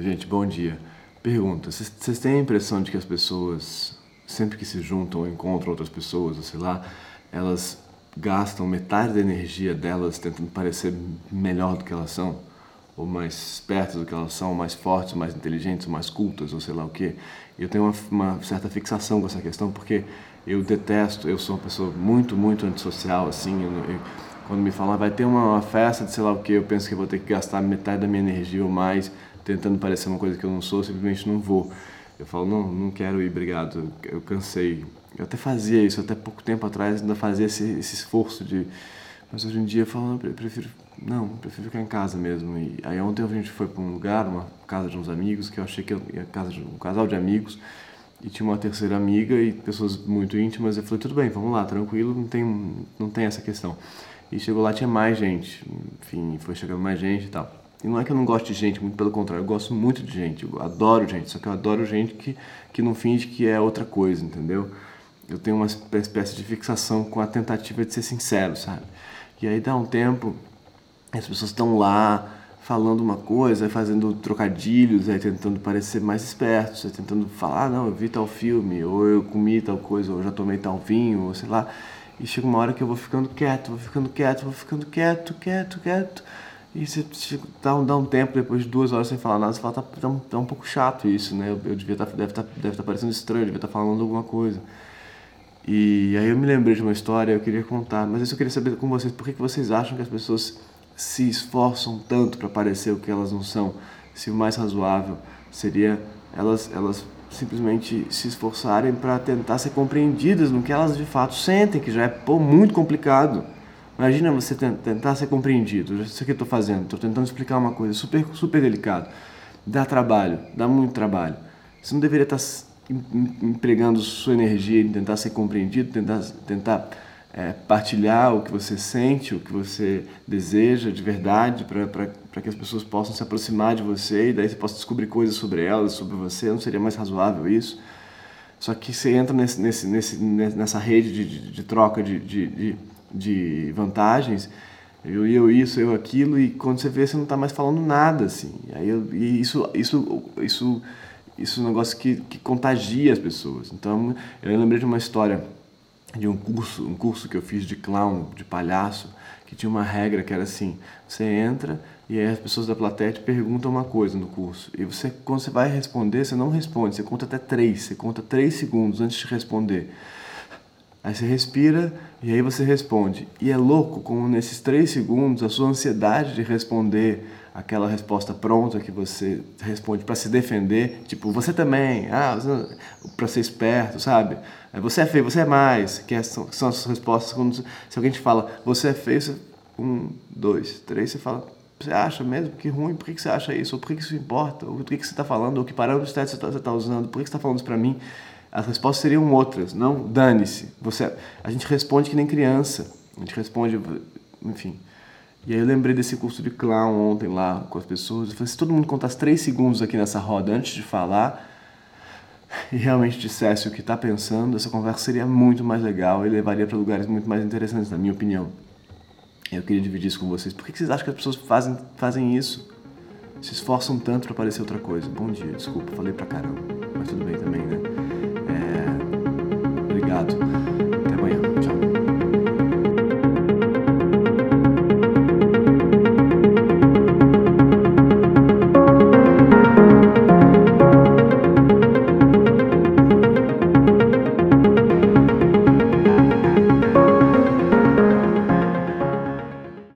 Gente, bom dia. Pergunta: vocês têm a impressão de que as pessoas, sempre que se juntam ou encontram outras pessoas, ou sei lá, elas gastam metade da energia delas tentando parecer melhor do que elas são? Ou mais espertas do que elas são, mais fortes, mais inteligentes, mais cultas, ou sei lá o quê? Eu tenho uma, uma certa fixação com essa questão porque eu detesto, eu sou uma pessoa muito, muito antissocial, assim. Eu, eu, quando me falam, vai ter uma, uma festa de sei lá o que, eu penso que vou ter que gastar metade da minha energia ou mais tentando parecer uma coisa que eu não sou, simplesmente não vou. Eu falo, não, não quero ir, obrigado, eu cansei. Eu até fazia isso, até pouco tempo atrás ainda fazia esse, esse esforço de... Mas hoje em dia eu falo, não, eu prefiro, não, prefiro ficar em casa mesmo. E aí ontem a gente foi para um lugar, uma casa de uns amigos, que eu achei que ia casa de um casal de amigos, e tinha uma terceira amiga e pessoas muito íntimas. Eu falei, tudo bem, vamos lá, tranquilo, não tem, não tem essa questão. E chegou lá, tinha mais gente, enfim, foi chegando mais gente e tal. E não é que eu não gosto de gente, muito pelo contrário, eu gosto muito de gente, eu adoro gente, só que eu adoro gente que, que não finge que é outra coisa, entendeu? Eu tenho uma espécie de fixação com a tentativa de ser sincero, sabe? E aí dá um tempo, as pessoas estão lá falando uma coisa, fazendo trocadilhos, aí tentando parecer mais espertos, aí tentando falar, ah, não, eu vi tal filme, ou eu comi tal coisa, ou eu já tomei tal vinho, ou sei lá. E chega uma hora que eu vou ficando quieto, vou ficando quieto, vou ficando quieto, quieto, quieto. E você dá um, dá um tempo, depois de duas horas sem falar nada, você fala, tá, tá, um, tá um pouco chato isso, né? Eu, eu devia tá, deve estar tá, deve tá parecendo estranho, devia estar tá falando alguma coisa. E aí eu me lembrei de uma história, eu queria contar, mas isso eu queria saber com vocês, por que, que vocês acham que as pessoas se esforçam tanto para parecer o que elas não são? Se o mais razoável seria elas, elas simplesmente se esforçarem para tentar ser compreendidas no que elas de fato sentem, que já é pô, muito complicado. Imagina você tentar ser compreendido. Isso que eu estou fazendo, estou tentando explicar uma coisa super, super delicado. Dá trabalho, dá muito trabalho. Você não deveria estar empregando sua energia em tentar ser compreendido, tentar, tentar é, partilhar o que você sente, o que você deseja de verdade, para que as pessoas possam se aproximar de você e daí você possa descobrir coisas sobre elas, sobre você. Não seria mais razoável isso? Só que você entra nesse, nesse, nesse, nessa rede de, de, de troca de, de de vantagens, eu, eu isso, eu aquilo, e quando você vê, você não está mais falando nada, assim. Aí eu, e isso, isso, isso, isso é um negócio que, que contagia as pessoas. Então, eu lembrei de uma história de um curso, um curso que eu fiz de clown, de palhaço, que tinha uma regra que era assim: você entra e aí as pessoas da plateia te perguntam uma coisa no curso. E você, quando você vai responder, você não responde, você conta até três, você conta três segundos antes de responder. Aí você respira e aí você responde. E é louco como nesses três segundos a sua ansiedade de responder aquela resposta pronta que você responde para se defender, tipo, você também, ah, para ser esperto, sabe? É, você é feio, você é mais, que é, são, são as respostas quando se alguém te fala, você é feio, você, um, dois, três, você fala, você acha mesmo? Que ruim, por que, que você acha isso? Ou por que, isso importa? Ou por que, que você está falando? Ou que parâmetros você está tá usando? Por que, que você está falando isso para mim? As respostas seriam outras, não dane-se. Você, a gente responde que nem criança. A gente responde, enfim. E aí eu lembrei desse curso de clown ontem lá com as pessoas. Eu falei, se todo mundo contasse três segundos aqui nessa roda antes de falar e realmente dissesse o que está pensando, essa conversa seria muito mais legal e levaria para lugares muito mais interessantes, na minha opinião. Eu queria dividir isso com vocês. Por que vocês acham que as pessoas fazem, fazem isso? Se esforçam tanto para parecer outra coisa. Bom dia, desculpa, falei pra caramba. Mas tudo bem também, né? Obrigado.